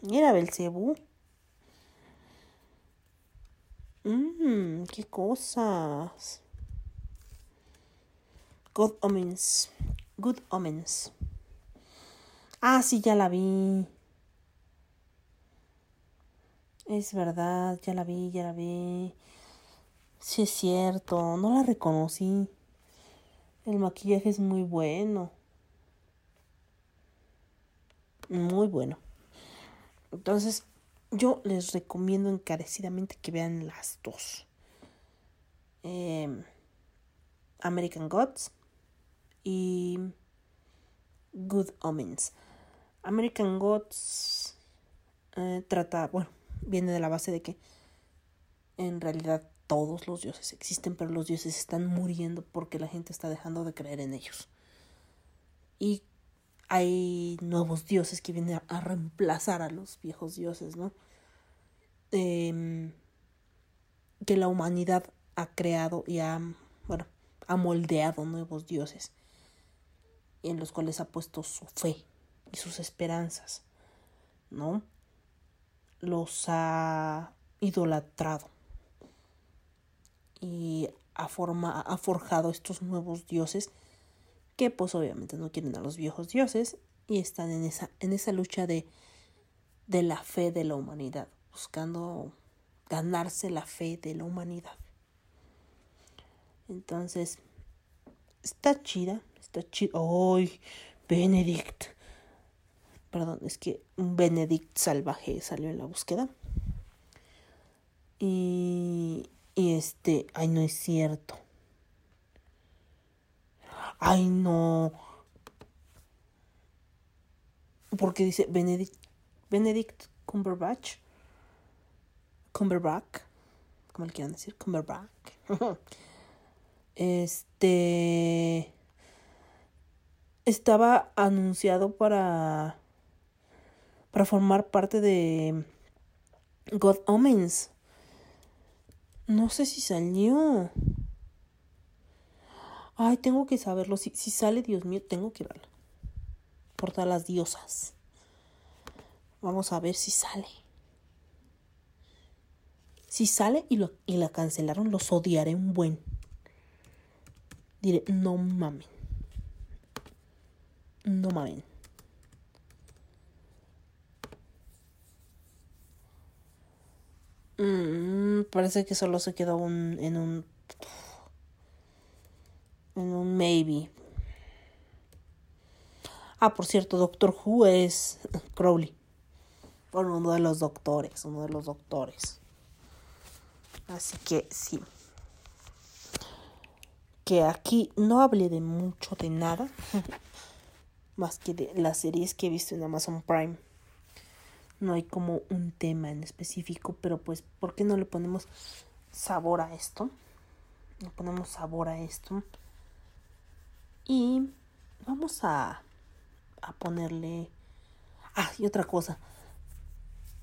Mira, Belcebú. Mmm, qué cosas. Good omens. Good omens. Ah, sí, ya la vi. Es verdad, ya la vi, ya la vi. Sí es cierto, no la reconocí. El maquillaje es muy bueno. Muy bueno. Entonces, yo les recomiendo encarecidamente que vean las dos. Em, American Gods y Good Omens. American Gods eh, trata, bueno, viene de la base de que en realidad todos los dioses existen, pero los dioses están muriendo porque la gente está dejando de creer en ellos. Y hay nuevos dioses que vienen a, reemplazar a los viejos dioses, ¿no? Em, que la humanidad ha creado y ha, bueno, ha moldeado nuevos dioses en los cuales ha puesto su fe y sus esperanzas, ¿no? Los ha idolatrado y ha, forma, ha forjado estos nuevos dioses que pues obviamente no quieren a los viejos dioses y están en esa, en esa lucha de, de la fe de la humanidad, buscando ganarse la fe de la humanidad. Entonces, está chida, está chida. ¡Ay! Benedict. Perdón, es que un Benedict salvaje salió en la búsqueda. Y, y este, ay, no es cierto. Ay, no. Porque dice Benedict, Benedict Cumberbatch. Cumberbatch. Como le quieran decir, Cumberbatch. este. Estaba anunciado para. Para formar parte de. God Omens. No sé si salió. Ay, tengo que saberlo. Si, si sale, Dios mío, tengo que verlo. Por todas las diosas. Vamos a ver si sale. Si sale y, lo, y la cancelaron, los odiaré un buen. Diré, no mamen. No mamen. Mm, parece que solo se quedó un, en un. En un maybe. Ah, por cierto, Doctor Who es Crowley. Bueno, uno de los doctores, uno de los doctores. Así que sí. Que aquí no hable de mucho de nada. más que de las series que he visto en Amazon Prime no hay como un tema en específico, pero pues, ¿por qué no le ponemos sabor a esto? Le ponemos sabor a esto. Y vamos a, a ponerle... Ah, y otra cosa.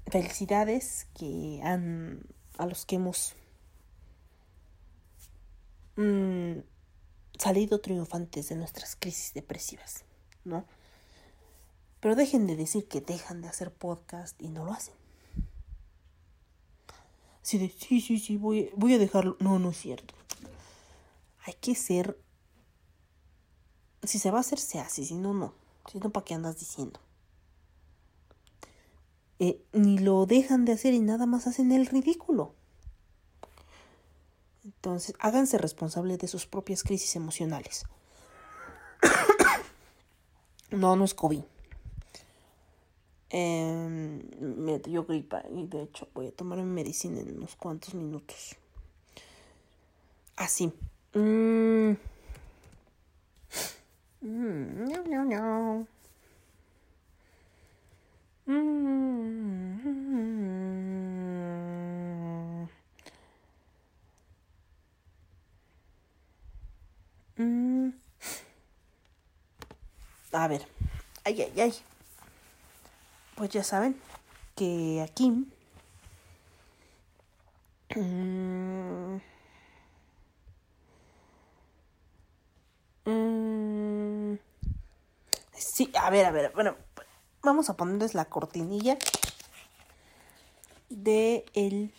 Felicidades que han... a los que hemos mm, salido triunfantes de nuestras crisis depresivas, ¿no? Pero dejen de decir que dejan de hacer podcast y no lo hacen. Así de, sí, sí, sí, voy, a dejarlo. No, no es cierto. Hay que ser... Si se va a hacer, se hace. Si no, no. Si no, ¿para qué andas diciendo? Eh, ni lo dejan de hacer y nada más hacen el ridículo. Entonces, háganse responsables de sus propias crisis emocionales. no, no es COVID. Eh, me dio gripa y de hecho voy a tomar mi medicina en unos cuantos minutos. Así. Mm. Mm, no, no, no. Mm. A ver. Ay, ay, ay pues ya saben que aquí mm, mm, Sí, a ver, a ver, bueno, vamos a ponerles la cortinilla de el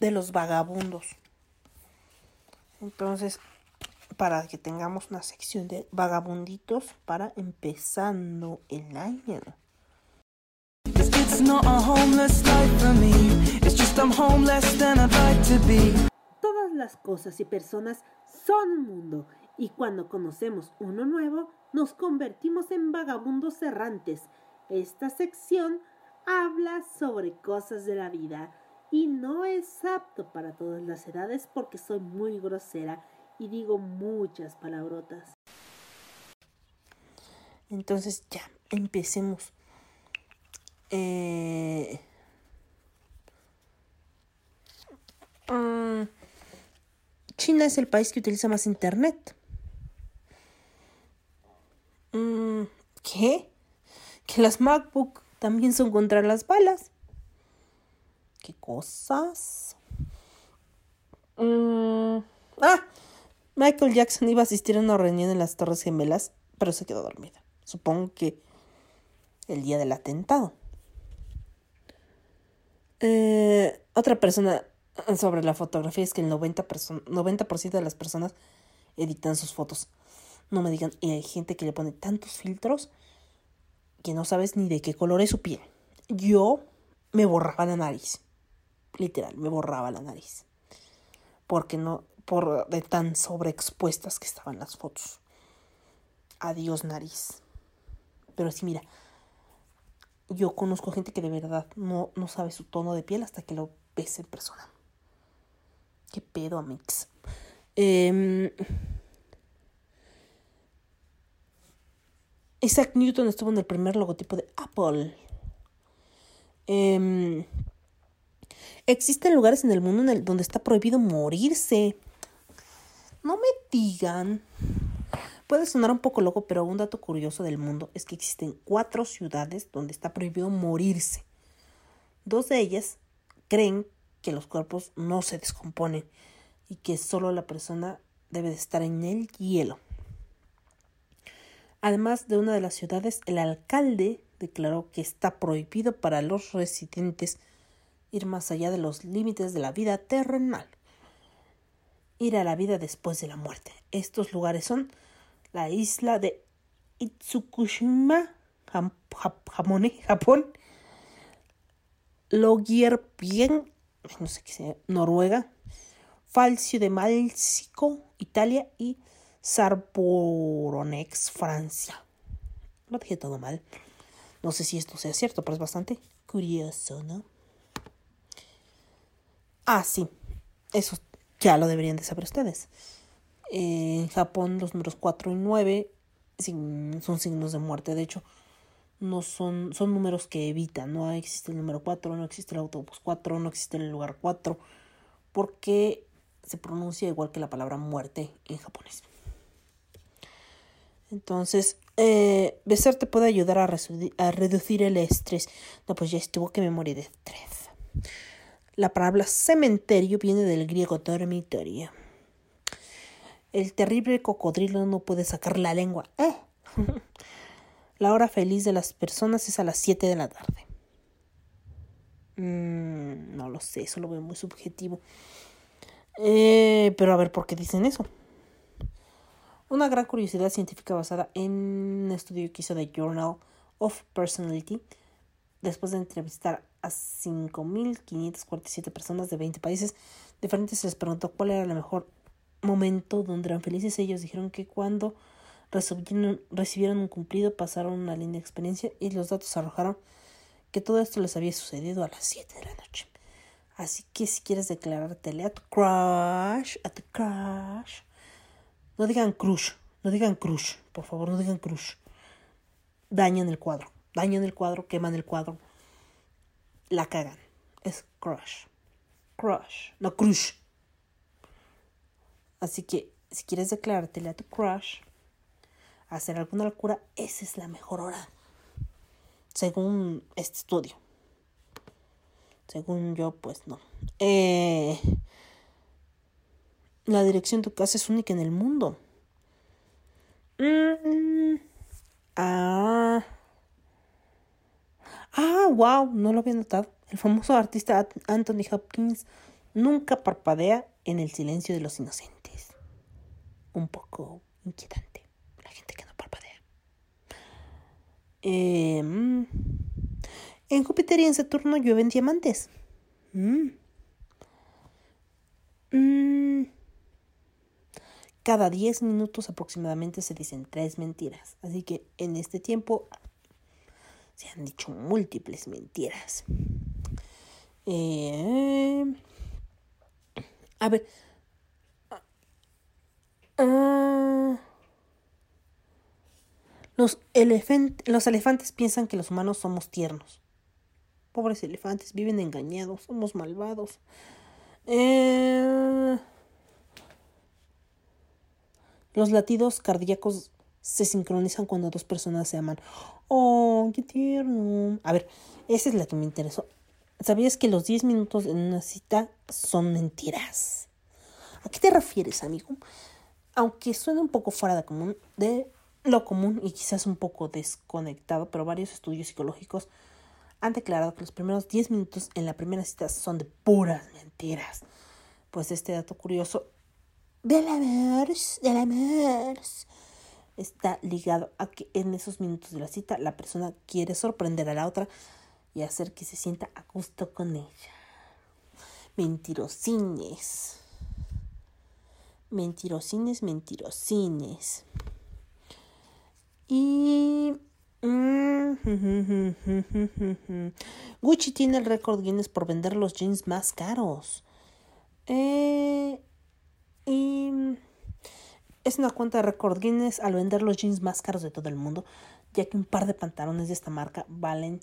de los vagabundos. Entonces, para que tengamos una sección de vagabunditos para empezando el año. Todas las cosas y personas son un mundo y cuando conocemos uno nuevo nos convertimos en vagabundos errantes. Esta sección habla sobre cosas de la vida y no es apto para todas las edades porque soy muy grosera y digo muchas palabrotas. Entonces ya, empecemos. Eh, mm, China es el país que utiliza más internet. Mm, ¿Qué? Que las MacBook también son contra las balas. ¿Qué cosas? Mm, ah, Michael Jackson iba a asistir a una reunión en las Torres Gemelas, pero se quedó dormida. Supongo que el día del atentado. Eh, otra persona sobre la fotografía es que el 90%, 90 de las personas editan sus fotos. No me digan, y hay gente que le pone tantos filtros que no sabes ni de qué color es su piel. Yo me borraba la nariz. Literal, me borraba la nariz. Porque no, por de tan sobreexpuestas que estaban las fotos. Adiós nariz. Pero sí, mira, yo conozco gente que de verdad no, no sabe su tono de piel hasta que lo ves en persona. ¿Qué pedo, Amix? Eh, Isaac Newton estuvo en el primer logotipo de Apple. Eh, existen lugares en el mundo en el, donde está prohibido morirse. No me digan. Puede sonar un poco loco, pero un dato curioso del mundo es que existen cuatro ciudades donde está prohibido morirse. Dos de ellas creen que los cuerpos no se descomponen y que solo la persona debe de estar en el hielo. Además de una de las ciudades, el alcalde declaró que está prohibido para los residentes ir más allá de los límites de la vida terrenal, ir a la vida después de la muerte. Estos lugares son la isla de Itsukushima, Japón, Longyearbyen, no sé qué Noruega, Falcio de Malsico, Italia y Sarboronex, Francia. Lo dije todo mal. No sé si esto sea cierto, pero es bastante curioso, ¿no? Ah, sí. Eso ya lo deberían de saber ustedes. En Japón los números 4 y 9 son signos de muerte. De hecho, no son, son números que evitan. No existe el número 4, no existe el autobús 4, no existe el lugar 4. Porque se pronuncia igual que la palabra muerte en japonés. Entonces, eh, besar te puede ayudar a, a, reducir el estrés. No, pues ya estuvo que me morí de estrés. La palabra cementerio viene del griego dormitorio. El terrible cocodrilo no puede sacar la lengua. ¿Eh? la hora feliz de las personas es a las 7 de la tarde. Mm, no lo sé, eso lo veo muy subjetivo. Eh, pero a ver, ¿por qué dicen eso? Una gran curiosidad científica basada en un estudio que hizo The Journal of Personality, después de entrevistar a 5.547 personas de 20 países diferentes, se les preguntó cuál era el mejor momento donde eran felices. Ellos dijeron que cuando recibieron, recibieron un cumplido pasaron una linda experiencia y los datos arrojaron que todo esto les había sucedido a las 7 de la noche. Así que si quieres declarártele a tu crush, a tu crush, no digan crush, no digan crush, por favor, no digan crush. Dañan el cuadro, dañan el cuadro, queman el cuadro. La cagan. Es crush. Crush, no crush. Así que si quieres declarártele a tu crush, hacer alguna locura, esa es la mejor hora. Según este estudio. Según yo, pues no. Eh, la dirección de tu casa es única en el mundo. Mm, Ah. Ah, wow, no lo había notado. El famoso artista Anthony Hopkins nunca parpadea en el silencio de los inocentes. Un poco inquietante. La gente que no parpadea. Mm. en Júpiter y en Saturno llueven diamantes. Mm. Mm. Cada 10 minutos aproximadamente se dicen tres mentiras. Así que en este tiempo se han dicho múltiples mentiras. Eh, a ver. Ah, los, los elefantes piensan que los humanos somos tiernos. Pobres elefantes, viven engañados, somos malvados. Eh, los latidos cardíacos se sincronizan cuando dos personas se aman. Oh, qué tierno. A ver, esa es la que me interesó. ¿Sabías que los 10 minutos en una cita son mentiras? ¿A qué te refieres, amigo? Aunque suene un poco fuera de, común, de lo común y quizás un poco desconectado, pero varios estudios psicológicos han declarado que los primeros 10 minutos en la primera cita son de puras mentiras. Pues este dato curioso del amor, del amor, está ligado a que en esos minutos de la cita la persona quiere sorprender a la otra y hacer que se sienta a gusto con ella. Mentirosines. Mentirosines, mentirosines. Y Gucci tiene el récord Guinness por vender los jeans más caros. Eh, y es una cuenta de récord Guinness al vender los jeans más caros de todo el mundo, ya que un par de pantalones de esta marca valen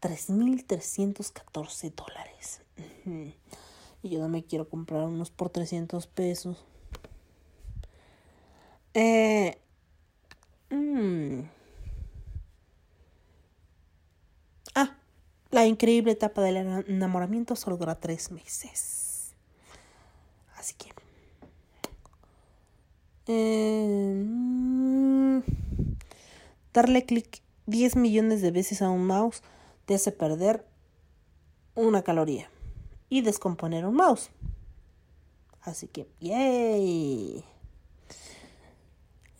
3.314 dólares. Y yo no me quiero comprar unos por 300 pesos. Eh, mm. La increíble etapa del enamoramiento solo dura tres meses. Así que... Em, darle clic 10 millones de veces a un mouse te hace perder una caloría y descomponer un mouse. Así que, yay.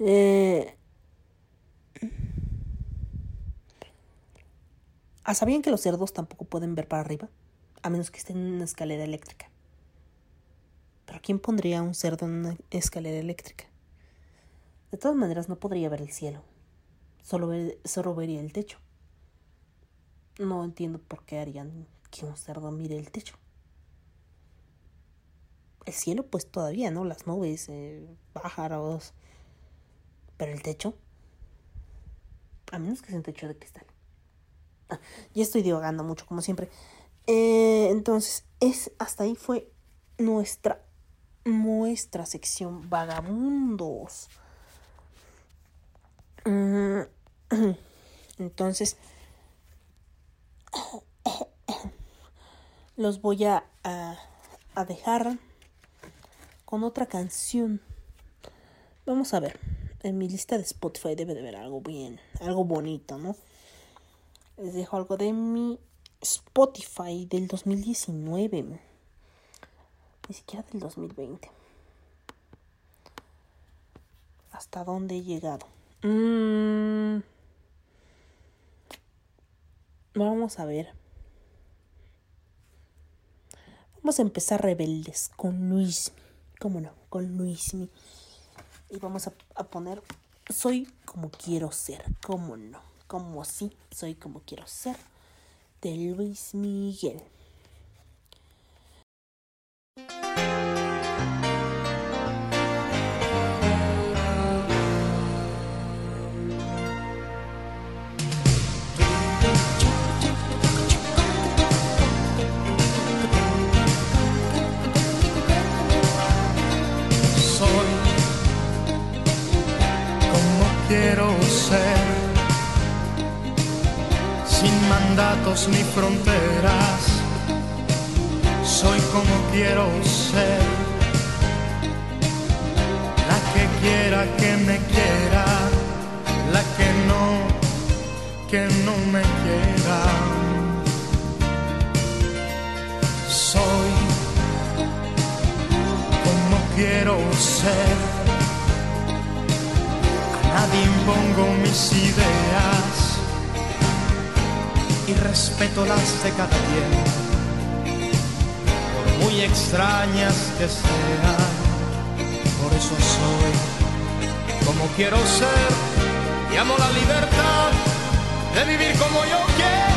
Eh, ¿Ah, ¿Sabían que los cerdos tampoco pueden ver para arriba? A menos que estén en una escalera eléctrica. ¿Pero quién pondría un cerdo en una escalera eléctrica? De todas maneras, no podría ver el cielo. Solo, solo vería el techo. No entiendo por qué harían que un cerdo mire el techo. El cielo, pues todavía, ¿no? Las nubes, eh, pájaros. Pero el techo. A menos que sea un techo de cristal. ya estoy divagando mucho, como siempre. Eh, entonces, es, hasta ahí fue nuestra, nuestra sección vagabundos. Mm, entonces, los voy a, a dejar con otra canción. Vamos a ver. En mi lista de Spotify debe de haber algo bien, algo bonito, ¿no? les dejo algo de mi Spotify del 2019. Ni siquiera del 2020. ¿Hasta dónde he llegado? Mm. Vamos a ver. Vamos a empezar rebeldes con Luis. ¿Cómo no? Con Luismi. Y vamos a, a poner Soy como quiero ser. ¿Cómo no? como si soy como quiero ser, de Luis Miguel. Mandatos ni fronteras. Soy como quiero ser, la que quiera que me quiera, la que no que no me quiera. Soy como quiero ser. Nadie impongo mis ideas y respeto las de cada quien, por muy extrañas que sean. Por eso soy como quiero ser y amo la libertad de vivir como yo quiera.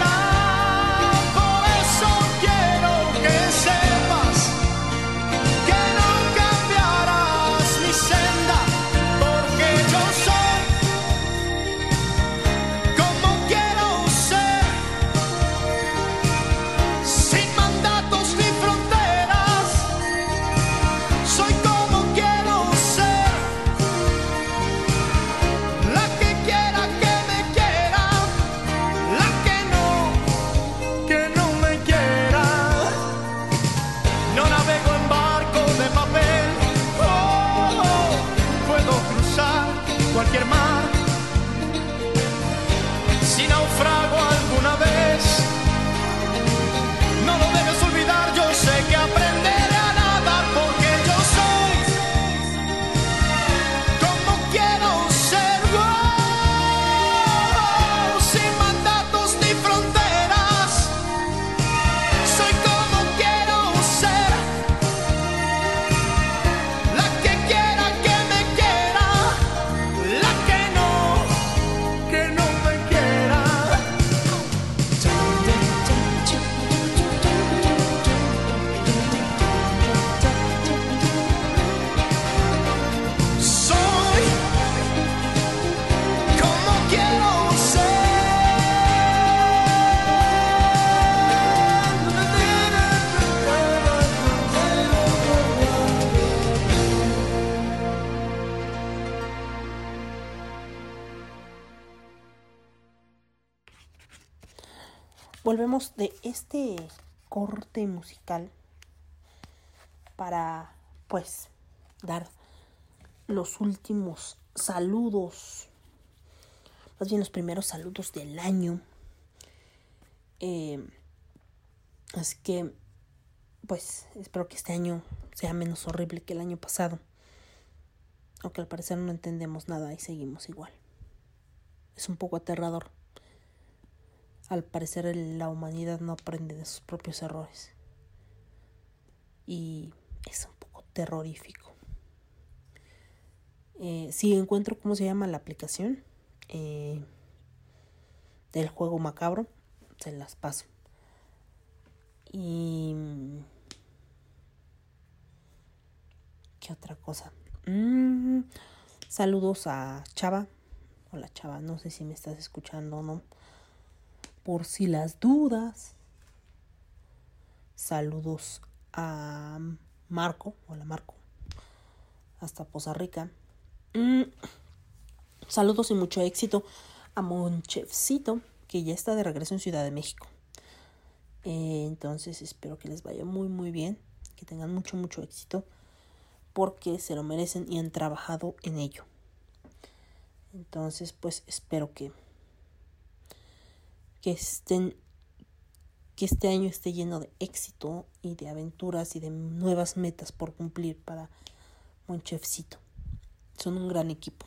Volvemos de este corte musical para, pues, dar los últimos saludos, más bien los primeros saludos del año. Eh, así que, pues, espero que este año sea menos horrible que el año pasado. Aunque al parecer no entendemos nada y seguimos igual. Es un poco aterrador. Al parecer la humanidad no aprende de sus propios errores. Y es un poco terrorífico. Eh, si encuentro cómo se llama la aplicación eh, del juego macabro, se las paso. Y... ¿Qué otra cosa? Mm, saludos a Chava. Hola Chava, no sé si me estás escuchando o no. Por si las dudas. Saludos a Marco. Hola Marco. Hasta Poza Rica. Mm, Saludos y mucho éxito a Monchefcito, que ya está de regreso en Ciudad de México. Eh, entonces espero que les vaya muy muy bien, que tengan mucho mucho éxito, porque se lo merecen y han trabajado en ello. Entonces pues espero que que estén que este año esté lleno de éxito y de aventuras y de nuevas metas por cumplir para Monchefcito. Son un gran equipo.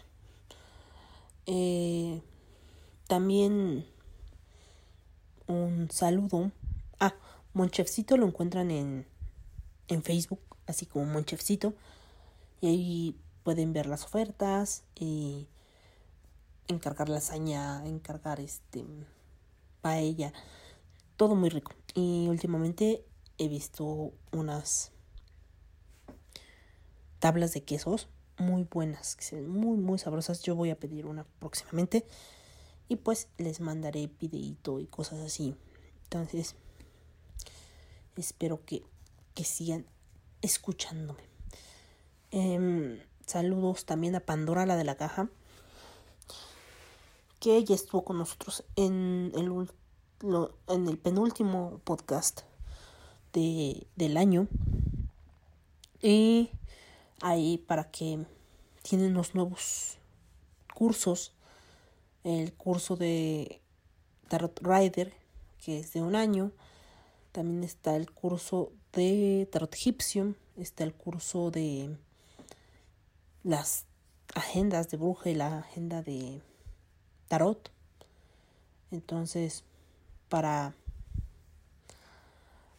Eh, también un saludo. Ah, Monchefcito lo encuentran en, en Facebook, así como Monchefcito. Y ahí pueden ver las ofertas y encargar lasaña, encargar este paella, todo muy rico. Y últimamente he visto unas tablas de quesos muy buenas, que se muy muy sabrosas. Yo voy a pedir una próximamente y pues les mandaré videito y cosas así. Entonces, espero que, que sigan escuchándome. Em, saludos también a Pandora, la de la caja, que ella estuvo con nosotros en el, en el penúltimo podcast de, del año. Y ahí para que tienen los nuevos cursos. El curso de Tarot Rider, que es de un año. También está el curso de Tarot Egipcio. Está el curso de las agendas de bruja y la agenda de Tarot. Entonces, para,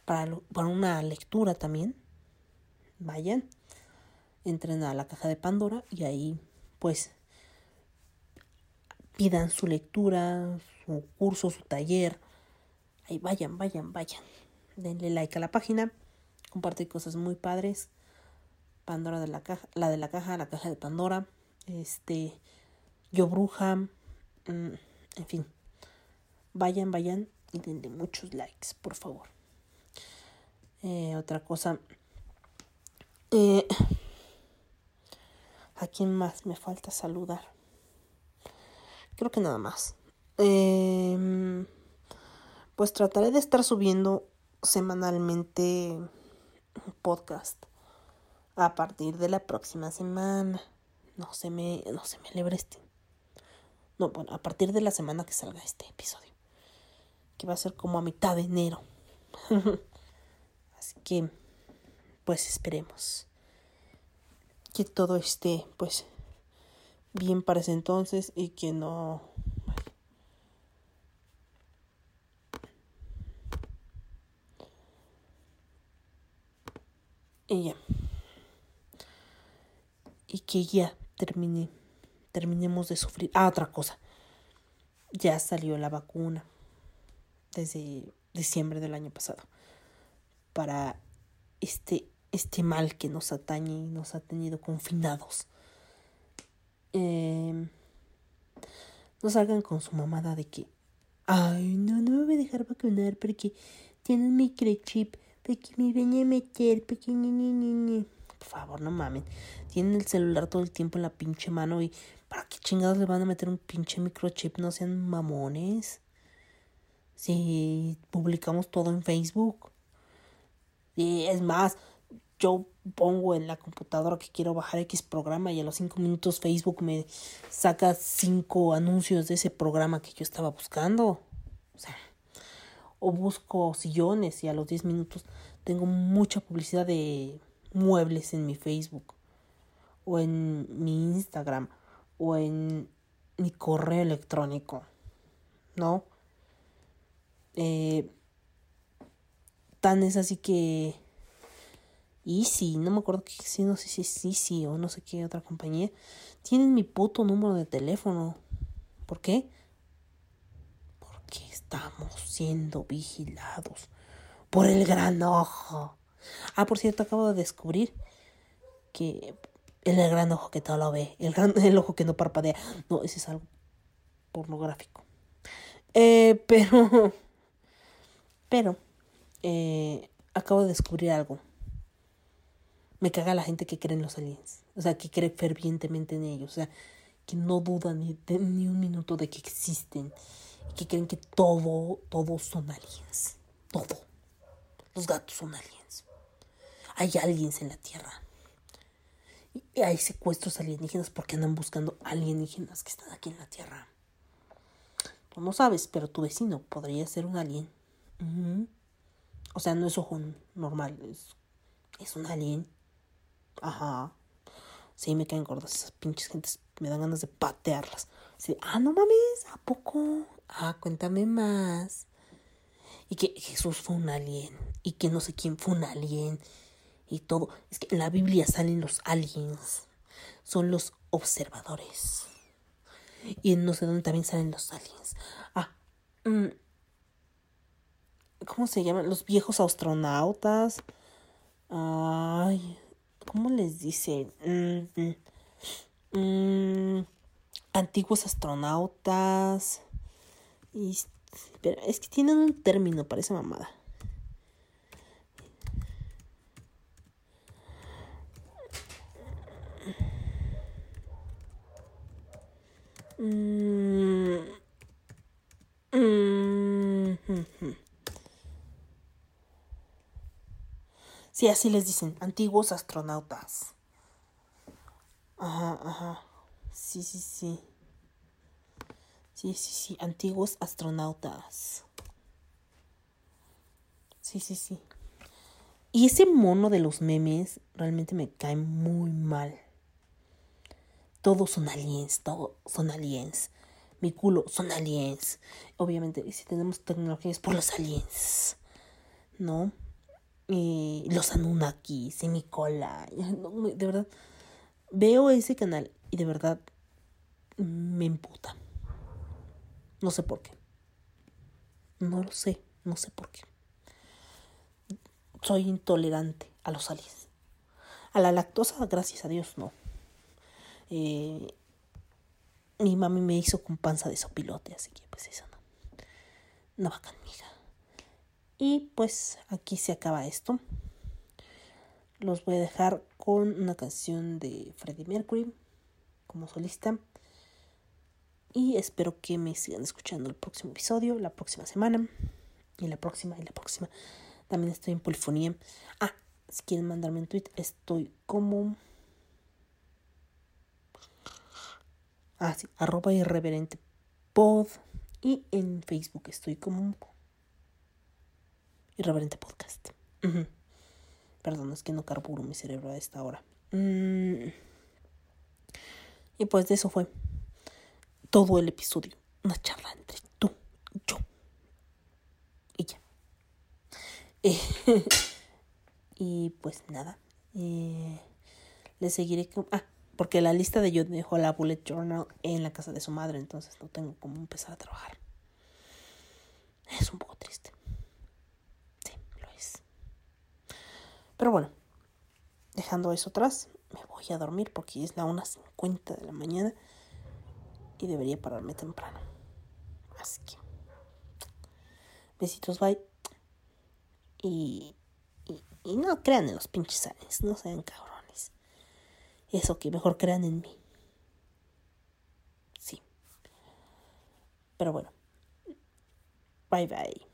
para, para una lectura también, vayan, entren a la caja de Pandora y ahí pues pidan su lectura, su curso, su taller. Ahí vayan, vayan, vayan. Denle like a la página. Comparte cosas muy padres. Pandora de la caja, la de la caja, la caja de Pandora. Este, yo bruja. Mm, en fin. Vayan, vayan y denle muchos likes, por favor. Eh, otra cosa. Eh, ¿A quién más me falta saludar? Creo que nada más. Em, pues trataré de estar subiendo semanalmente un podcast a partir de la próxima semana. No se me, no se me. No, bueno, a partir de la semana que salga este episodio. Que va a ser como a mitad de enero. Así que, pues esperemos que todo esté, pues, bien para ese entonces y que no y ya y que ya termine terminemos de sufrir. Ah otra cosa. Ya salió la vacuna desde diciembre del año pasado para este este mal que nos atañe y nos ha tenido confinados. Eh, no salgan con su mamada de que, ay, no, no me voy a dejar vacunar porque tienen microchip, porque me ven a meter, porque Por favor, no mamen. Tienen el celular todo el tiempo en la pinche mano y ¿para qué chingados le van a meter un pinche microchip? No sean mamones. Si publicamos todo en Facebook. Y es más, yo pongo en la computadora que quiero bajar X programa y a los 5 minutos Facebook me saca 5 anuncios de ese programa que yo estaba buscando. O sea, o busco sillones y a los 10 minutos tengo mucha publicidad de muebles en mi Facebook o en mi Instagram o en mi correo electrónico. ¿No? Eh, tan es así que Easy, no me acuerdo que sí, no sé si es Easy o no sé qué otra compañía, tienen mi puto número de teléfono. ¿Por qué? Porque estamos siendo vigilados por el gran ojo. Ah, por cierto, acabo de descubrir que el gran ojo que todo lo ve, el, gran, el ojo que no parpadea. No, ese es algo pornográfico. Eh, pero, pero, eh, acabo de descubrir algo. Me caga la gente que cree en los aliens. O sea, que cree fervientemente en ellos. O sea, que no duda ni, ni un minuto de que existen. Que creen que todo, todos son aliens. Todo. Los gatos son aliens. Hay aliens en la Tierra. Y hay secuestros alienígenas porque andan buscando alienígenas que están aquí en la Tierra. Tú no sabes, pero tu vecino podría ser un alien. O sea, no es ojo normal, es, es un alien. Ajá. Sí, me caen gordas esas pinches gentes. Me dan ganas de patearlas. Así, ah, no mames, ¿a poco? Ah, cuéntame más. Y que Jesús fue un alien. Y que no sé quién fue un alien. Y todo. Es que en la Biblia salen los aliens. Son los observadores. Y no sé dónde también salen los aliens. Ah. Mm, ¿Cómo se llaman? Los viejos astronautas. Ay. ¿cómo les dicen? Mm, mm, antiguos astronautas. Es que tienen un término para esa mamada. Sí, así les dicen, antiguos astronautas. Ajá, ajá. Sí, sí, sí. Sí, sí, sí, antiguos astronautas. Sí, sí, sí. Y ese mono de los memes realmente me cae muy mal. Todos son aliens, todos son aliens. Mi culo son aliens. Obviamente, si tenemos tecnologías por los aliens. ¿No? Y los Anunnakis y mi cola. De verdad, veo ese canal y de verdad me emputa. No sé por qué. No lo sé, no sé por qué. Soy intolerante a los aliens. A la lactosa, gracias a Dios, no. Eh, mi mami me hizo con panza de sopilote, así que pues eso no. No va conmigo. Y pues aquí se acaba esto. Los voy a dejar con una canción de Freddie Mercury como solista. Y espero que me sigan escuchando el próximo episodio, la próxima semana, y la próxima, y la próxima. También estoy en polifonía. Ah, si quieren mandarme un tweet, estoy como. Ah, sí, arroba irreverente pod. Y en Facebook estoy como irreverente podcast. Perdón, es que no carburo mi cerebro a esta hora. Mm. Y pues de eso fue todo el episodio. Una charla entre tú yo. Y ya. y pues nada. Eh, le seguiré con... Ah, porque la lista de yo dejó la bullet journal en la casa de su madre, entonces no tengo cómo empezar a trabajar. Es un poco triste. Sí, lo es. Pero bueno, dejando eso atrás, me voy a dormir porque es la 1.50 de la mañana y debería pararme temprano. Así que besitos, bye. Y, y, no crean en los pinches aliens, no sean cabrones. Eso que mejor crean en mí. Sí. Pero bueno. Bye bye.